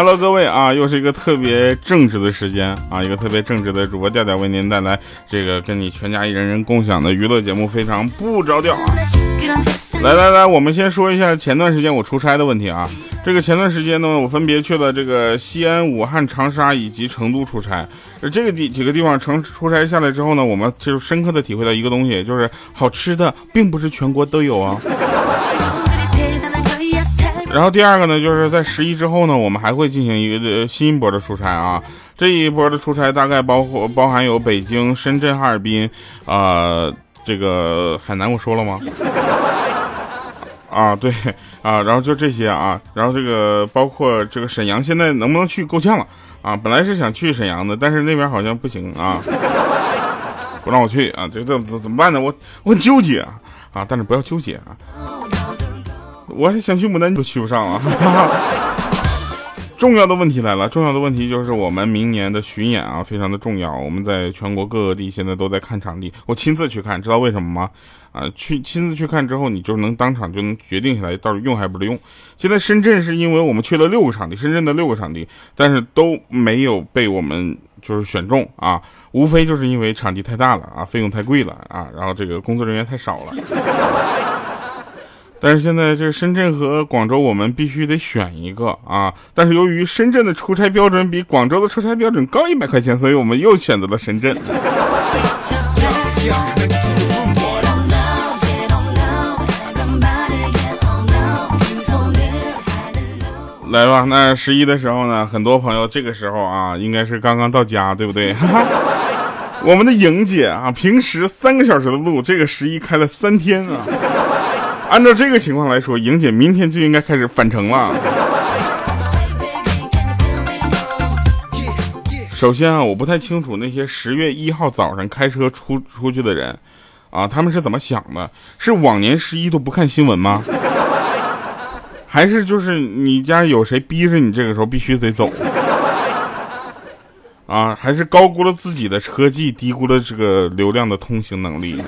哈，Hello，各位啊，又是一个特别正直的时间啊，一个特别正直的主播调调为您带来这个跟你全家一人人共享的娱乐节目，非常不着调啊。来来来，我们先说一下前段时间我出差的问题啊。这个前段时间呢，我分别去了这个西安、武汉、长沙以及成都出差。这个地几个地方成出差下来之后呢，我们就深刻的体会到一个东西，就是好吃的并不是全国都有啊。然后第二个呢，就是在十一之后呢，我们还会进行一个新一波的出差啊。这一波的出差大概包括包含有北京、深圳、哈尔滨，啊，这个海南我说了吗？啊，对啊，然后就这些啊，然后这个包括这个沈阳，现在能不能去够呛了啊？本来是想去沈阳的，但是那边好像不行啊，不让我去啊，这这怎么办呢？我我很纠结啊啊，但是不要纠结啊，我还想去牡丹都去不上了。重要的问题来了，重要的问题就是我们明年的巡演啊，非常的重要。我们在全国各个地现在都在看场地，我亲自去看，知道为什么吗？啊，去亲自去看之后，你就能当场就能决定下来到底用还不是用。现在深圳是因为我们去了六个场地，深圳的六个场地，但是都没有被我们就是选中啊，无非就是因为场地太大了啊，费用太贵了啊，然后这个工作人员太少了。但是现在这深圳和广州，我们必须得选一个啊！但是由于深圳的出差标准比广州的出差标准高一百块钱，所以我们又选择了深圳。来吧，那十一的时候呢，很多朋友这个时候啊，应该是刚刚到家，对不对？我们的莹姐啊，平时三个小时的路，这个十一开了三天啊。按照这个情况来说，莹姐明天就应该开始返程了。首先啊，我不太清楚那些十月一号早上开车出出去的人，啊，他们是怎么想的？是往年十一都不看新闻吗？还是就是你家有谁逼着你这个时候必须得走？啊，还是高估了自己的车技，低估了这个流量的通行能力？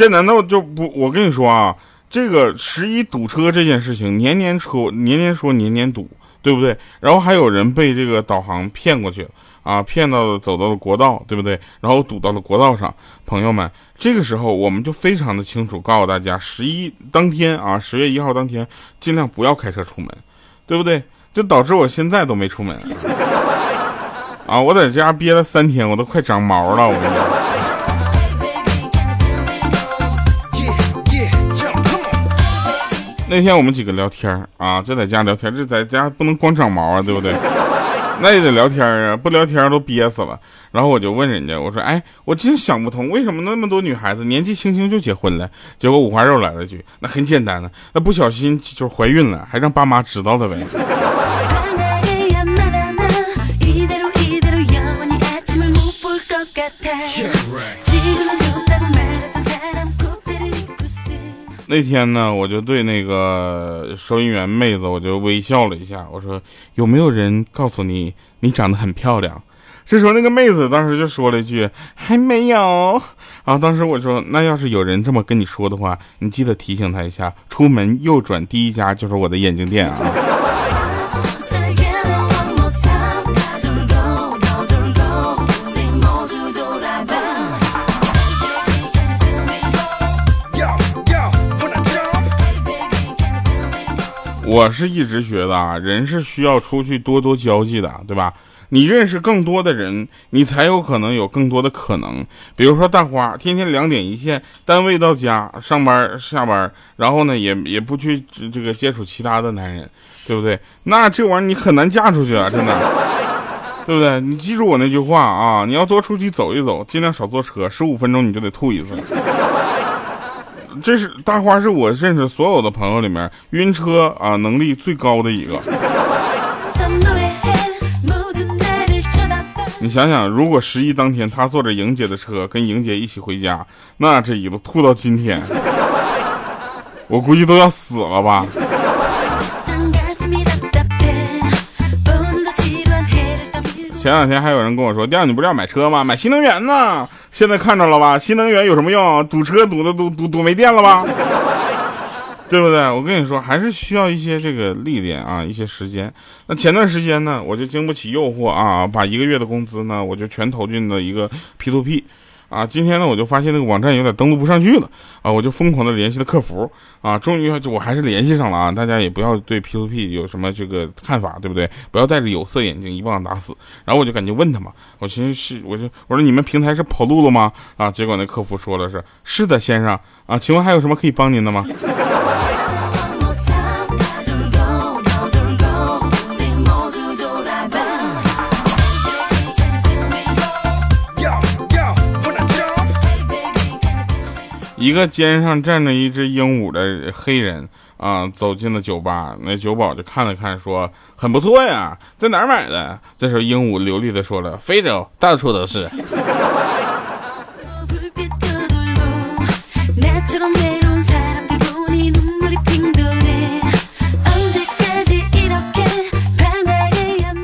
这难道就不？我跟你说啊，这个十一堵车这件事情，年年说，年年说，年年堵，对不对？然后还有人被这个导航骗过去啊，骗到了走到了国道，对不对？然后堵到了国道上。朋友们，这个时候我们就非常的清楚，告诉大家，十一当天啊，十月一号当天，尽量不要开车出门，对不对？就导致我现在都没出门 啊，我在家憋了三天，我都快长毛了，我跟你讲。那天我们几个聊天啊，就在家聊天，这在家不能光长毛啊，对不对？那也得聊天啊，不聊天都憋死了。然后我就问人家，我说：“哎，我真想不通，为什么那么多女孩子年纪轻轻就结婚了？”结果五花肉来了句：“那很简单呢，那不小心就怀孕了，还让爸妈知道了呗。”那天呢，我就对那个收银员妹子，我就微笑了一下，我说：“有没有人告诉你，你长得很漂亮？”这时候那个妹子当时就说了一句：“还没有。”啊，当时我说：“那要是有人这么跟你说的话，你记得提醒他一下，出门右转第一家就是我的眼镜店啊。”我是一直觉得啊，人是需要出去多多交际的，对吧？你认识更多的人，你才有可能有更多的可能。比如说大花，天天两点一线，单位到家，上班下班，然后呢也也不去这个接触其他的男人，对不对？那这玩意儿你很难嫁出去啊，真的，对不对？你记住我那句话啊，你要多出去走一走，尽量少坐车，十五分钟你就得吐一次。这是大花，是我认识所有的朋友里面晕车啊能力最高的一个。你想想，如果十一当天他坐着莹姐的车，跟莹姐一起回家，那这一路吐到今天，我估计都要死了吧。前两天还有人跟我说：“调，你不是要买车吗？买新能源呢？现在看着了吧？新能源有什么用？堵车堵的堵堵堵没电了吧？对不对？我跟你说，还是需要一些这个历练啊，一些时间。那前段时间呢，我就经不起诱惑啊，把一个月的工资呢，我就全投进了一个 P to P。啊，今天呢，我就发现那个网站有点登录不上去了啊，我就疯狂的联系了客服啊，终于就我还是联系上了啊。大家也不要对 P to P 有什么这个看法，对不对？不要戴着有色眼镜一棒打死。然后我就赶紧问他嘛，我寻思是，我就我说你们平台是跑路了吗？啊，结果那客服说了是是的，先生啊，请问还有什么可以帮您的吗？一个肩上站着一只鹦鹉的黑人啊，走进了酒吧。那酒保就看了看，说：“很不错呀，在哪儿买的？”这时候鹦鹉流利的说了：“非洲，到处都是。”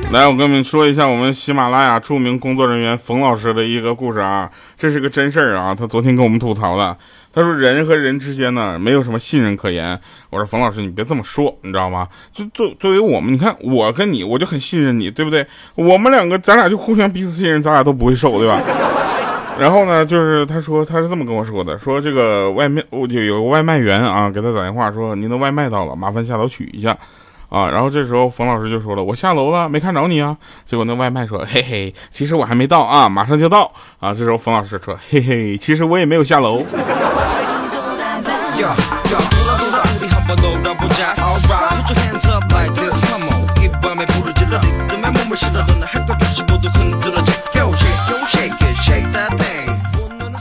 来，我跟你们说一下我们喜马拉雅著名工作人员冯老师的一个故事啊，这是个真事儿啊。他昨天跟我们吐槽的，他说人和人之间呢没有什么信任可言。我说冯老师，你别这么说，你知道吗？就作作为我们，你看我跟你，我就很信任你，对不对？我们两个，咱俩就互相彼此信任，咱俩都不会瘦，对吧？然后呢，就是他说他是这么跟我说的，说这个外面我就有个外卖员啊，给他打电话说您的外卖到了，麻烦下楼取一下。啊，然后这时候冯老师就说了：“我下楼了，没看着你啊。”结果那外卖说：“嘿嘿，其实我还没到啊，马上就到。”啊，这时候冯老师说：“嘿嘿，其实我也没有下楼。”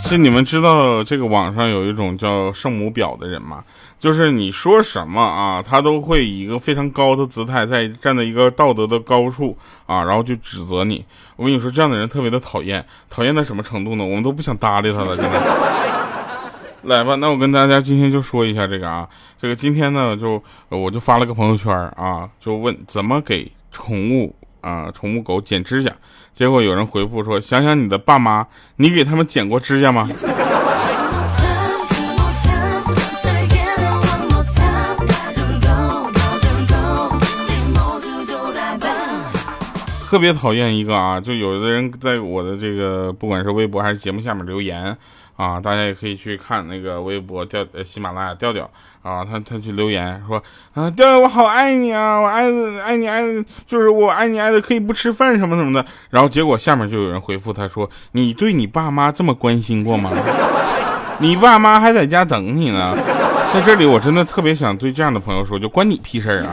是你们知道这个网上有一种叫圣母婊的人吗？就是你说什么啊，他都会以一个非常高的姿态，在站在一个道德的高处啊，然后就指责你。我跟你说，这样的人特别的讨厌，讨厌到什么程度呢？我们都不想搭理他了，真的。来吧，那我跟大家今天就说一下这个啊，这个今天呢，就我就发了个朋友圈啊，就问怎么给宠物啊，宠物狗剪指甲。结果有人回复说：“想想你的爸妈，你给他们剪过指甲吗？”特别讨厌一个啊，就有的人在我的这个不管是微博还是节目下面留言。啊，大家也可以去看那个微博调呃喜马拉雅调调啊，他他去留言说啊调调我好爱你啊，我爱的爱你爱的就是我爱你爱的可以不吃饭什么什么的，然后结果下面就有人回复他说你对你爸妈这么关心过吗？你爸妈还在家等你呢，在这里我真的特别想对这样的朋友说，就关你屁事啊！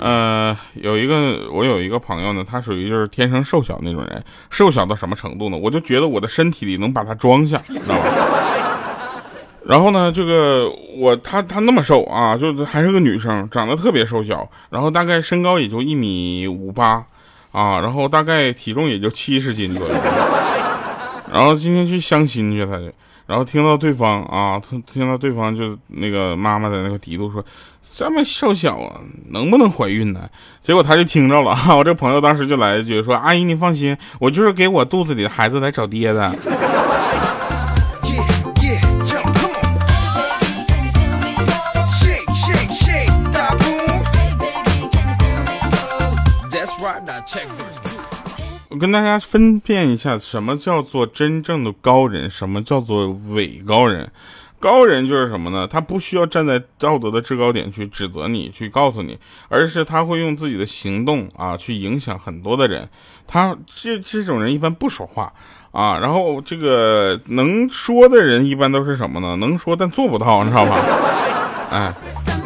呃，有一个我有一个朋友呢，他属于就是天生瘦小那种人，瘦小到什么程度呢？我就觉得我的身体里能把他装下，知道吧？然后呢，这个我他他那么瘦啊，就还是个女生，长得特别瘦小，然后大概身高也就一米五八啊，然后大概体重也就七十斤左右。然后今天去相亲去，他就，然后听到对方啊，听听到对方就那个妈妈在那个嘀咕说。这么瘦小啊，能不能怀孕呢？结果他就听着了，我这朋友当时就来一句说：“阿姨，你放心，我就是给我肚子里的孩子来找爹的。”我跟大家分辨一下，什么叫做真正的高人，什么叫做伪高人。高人就是什么呢？他不需要站在道德的制高点去指责你，去告诉你，而是他会用自己的行动啊去影响很多的人。他这这种人一般不说话啊，然后这个能说的人一般都是什么呢？能说但做不到，你知道吧？哎。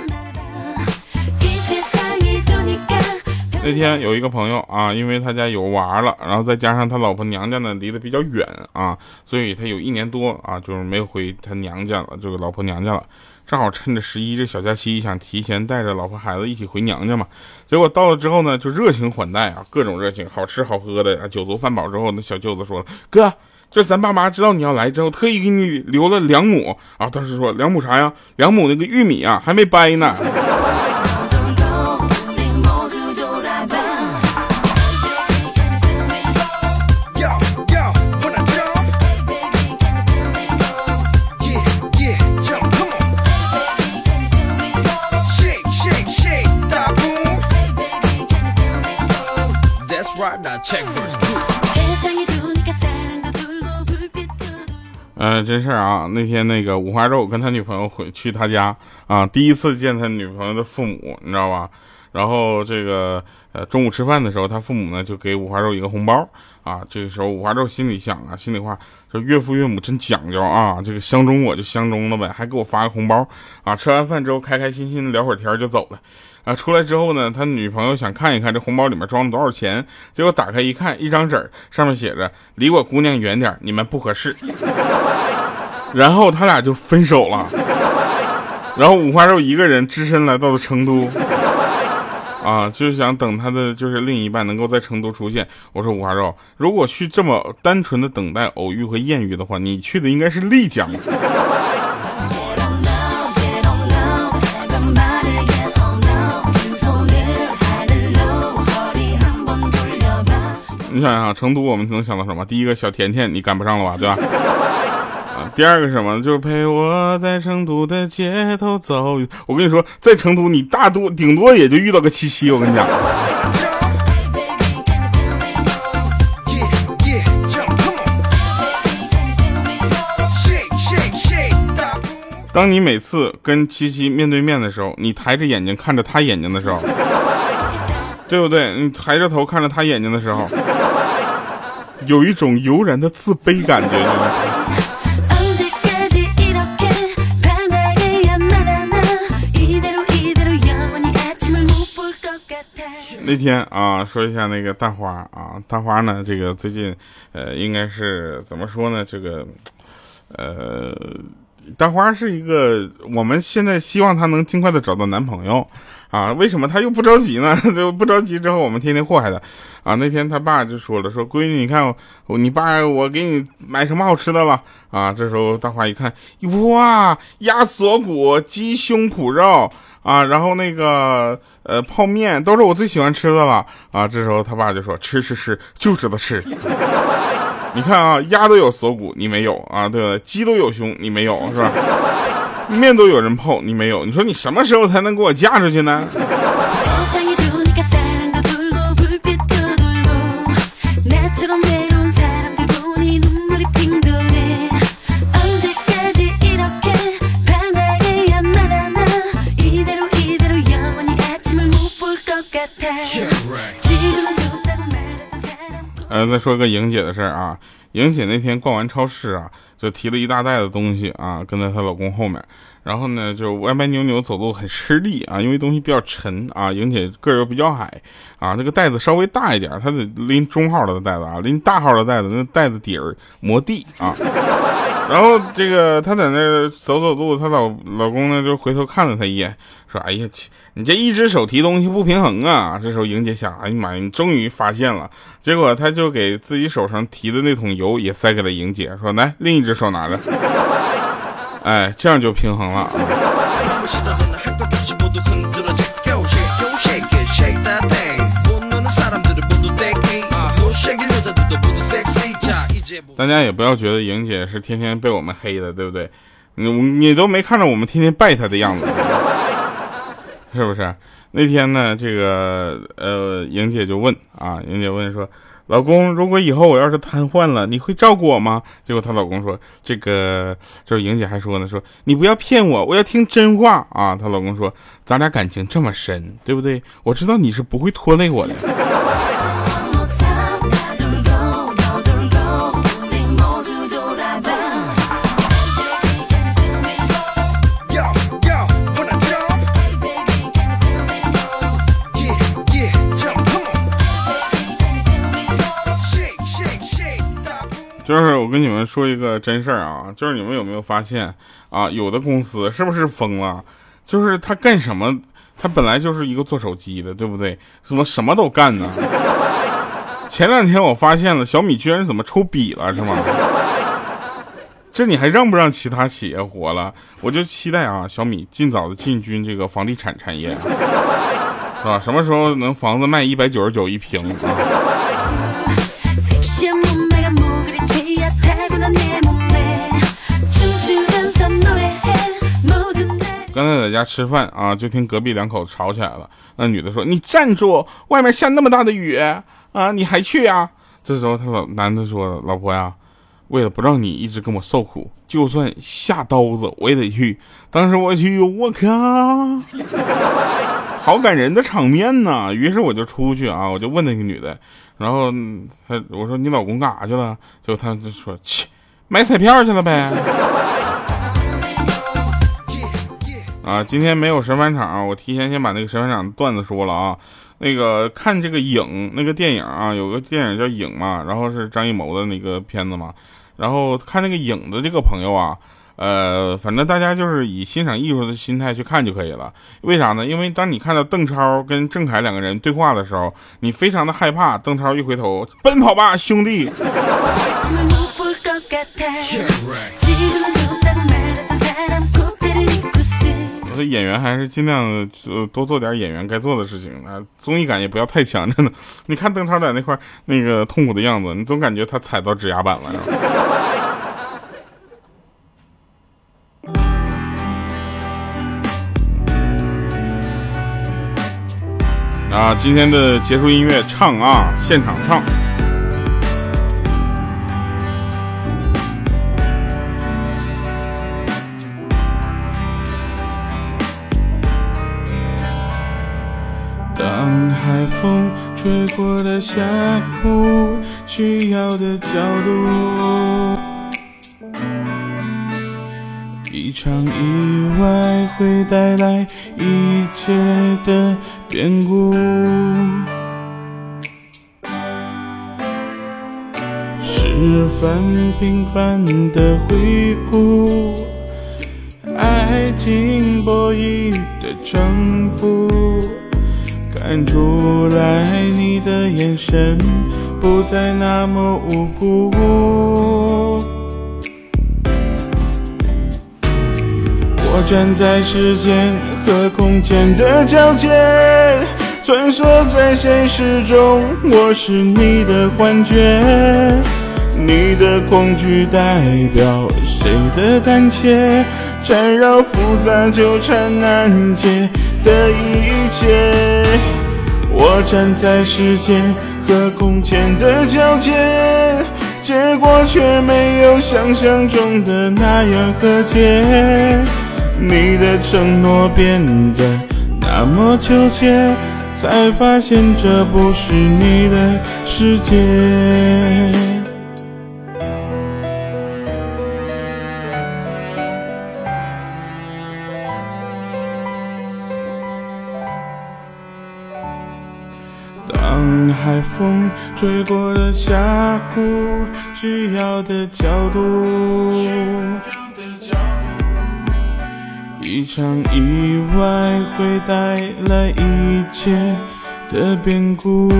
那天有一个朋友啊，因为他家有娃了，然后再加上他老婆娘家呢离得比较远啊，所以他有一年多啊就是没回他娘家了，这个老婆娘家了。正好趁着十一这小假期，想提前带着老婆孩子一起回娘家嘛。结果到了之后呢，就热情款待啊，各种热情，好吃好喝的啊，酒足饭饱之后，那小舅子说：“哥，这咱爸妈知道你要来之后，特意给你留了两亩啊。”当时说：“两亩啥呀？两亩那个玉米啊，还没掰呢。” right now check，真事儿啊。那天那个五花肉跟他女朋友回去，他家啊第一次见他女朋友的父母，你知道吧？然后这个呃中午吃饭的时候，他父母呢就给五花肉一个红包啊。这个时候五花肉心里想啊，心里话说岳父岳母真讲究啊，这个相中我就相中了呗，还给我发个红包啊。吃完饭之后开开心心的聊会儿天就走了。啊。出来之后呢，他女朋友想看一看这红包里面装了多少钱，结果打开一看，一张纸上面写着“离我姑娘远点，你们不合适”。然后他俩就分手了，然后五花肉一个人只身来到了成都，啊，就是想等他的就是另一半能够在成都出现。我说五花肉，如果去这么单纯的等待偶遇和艳遇的话，你去的应该是丽江。你想想，成都我们能想到什么？第一个小甜甜，你赶不上了吧，对吧？啊第二个什么，就是陪我在成都的街头走。我跟你说，在成都你大多顶多也就遇到个七七。我跟你讲，当你每次跟七七面对面的时候，你抬着眼睛看着他眼睛的时候，对不对？你抬着头看着他眼睛的时候，有一种油然的自卑感觉。那天啊，说一下那个大花啊，大花呢，这个最近，呃，应该是怎么说呢？这个，呃，大花是一个，我们现在希望她能尽快的找到男朋友啊。为什么他又不着急呢？就不着急之后，我们天天祸害他啊。那天他爸就说了，说闺女，你看我，你爸我给你买什么好吃的了啊？这时候大花一看，哇，鸭锁骨、鸡胸脯肉。啊，然后那个呃泡面都是我最喜欢吃的了啊。这时候他爸就说：“吃吃吃，就知道吃。你看啊，鸭都有锁骨，你没有啊？对，鸡都有胸，你没有是吧？面都有人泡，你没有。你说你什么时候才能给我嫁出去呢？”呃，再说个莹姐的事儿啊，莹姐那天逛完超市啊，就提了一大袋的东西啊，跟在她老公后面，然后呢，就歪歪扭扭走路很吃力啊，因为东西比较沉啊，莹姐个儿又比较矮啊，那个袋子稍微大一点，她得拎中号的袋子啊，拎大号的袋子，那袋子底儿磨地啊。然后这个她在那走走路，她老老公呢就回头看了她一眼，说：“哎呀，你这一只手提东西不平衡啊！”这时候莹姐想：“哎呀妈呀，你终于发现了。”结果她就给自己手上提的那桶油也塞给了莹姐，说：“来，另一只手拿着。”哎，这样就平衡了。大家也不要觉得莹姐是天天被我们黑的，对不对？你你都没看着我们天天拜她的样子，是不是？那天呢，这个呃，莹姐就问啊，莹姐问说，老公，如果以后我要是瘫痪了，你会照顾我吗？结果她老公说，这个就是莹姐还说呢，说你不要骗我，我要听真话啊。她老公说，咱俩感情这么深，对不对？我知道你是不会拖累我的。就是我跟你们说一个真事儿啊，就是你们有没有发现啊，有的公司是不是疯了？就是他干什么，他本来就是一个做手机的，对不对？怎么什么都干呢？前两天我发现了小米居然怎么出笔了，是吗？这你还让不让其他企业活了？我就期待啊，小米尽早的进军这个房地产产业，是吧？什么时候能房子卖一百九十九一平啊？刚才在家吃饭啊，就听隔壁两口子吵起来了。那女的说：“你站住，外面下那么大的雨啊，你还去啊？”这时候他老男的说：“老婆呀，为了不让你一直跟我受苦，就算下刀子我也得去。当时我去，我靠，好感人的场面呢！于是我就出去啊，我就问那个女的，然后她我说你老公干啥去了？结果她就说去买彩票去了呗。啊，今天没有神返场，我提前先把那个神返场段子说了啊。那个看这个影，那个电影啊，有个电影叫影嘛，然后是张艺谋的那个片子嘛。然后看那个影的这个朋友啊，呃，反正大家就是以欣赏艺术的心态去看就可以了。为啥呢？因为当你看到邓超跟郑恺两个人对话的时候，你非常的害怕。邓超一回头，奔跑吧，兄弟。演员还是尽量多做点演员该做的事情啊，综艺感也不要太强，真的。你看邓超在那块那个痛苦的样子，你总感觉他踩到指压板了。啊，今天的结束音乐唱啊，现场唱。当海风吹过的峡谷，需要的角度，一场意外会带来一切的变故，十分平凡的回顾，爱情博弈的征服。看出来你的眼神不再那么无辜。我站在时间和空间的交界，穿梭在现实中，我是你的幻觉。你的恐惧代表谁的胆怯？缠绕复杂纠缠难解的一切。我站在时间和空间的交界，结果却没有想象中的那样和解。你的承诺变得那么纠结，才发现这不是你的世界。海风吹过的峡谷，需要的角度，一场意外会带来一切的变故，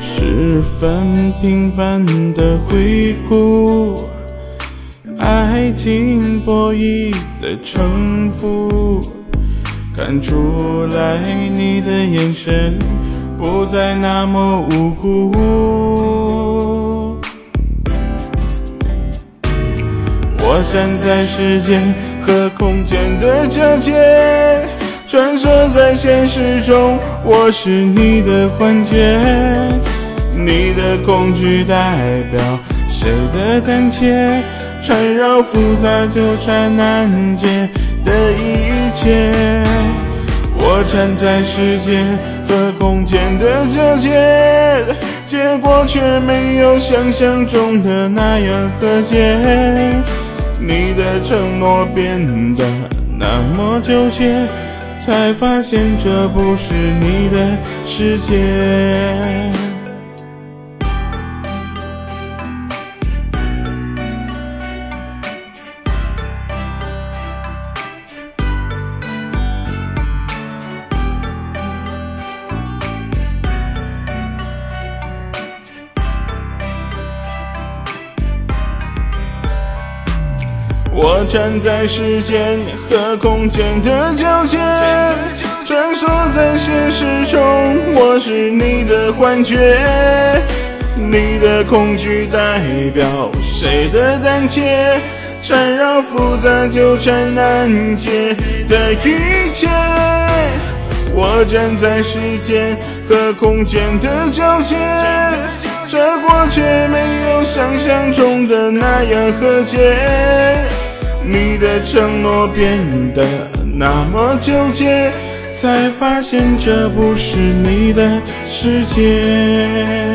十分平凡的回顾，爱情博弈的城府。看出来你的眼神不再那么无辜。我站在时间和空间的交界，穿梭在现实中，我是你的幻觉。你的恐惧代表谁的胆怯？缠绕复杂纠缠难解。的一切，我站在时间和空间的交界，结果却没有想象中的那样和解。你的承诺变得那么纠结，才发现这不是你的世界。站在时间和空间的交界，穿梭在现实中，我是你的幻觉。你的恐惧代表谁的胆怯？缠绕复杂纠缠难解的一切。我站在时间和空间的交界，这过却没有想象中的那样和解。你的承诺变得那么纠结，才发现这不是你的世界。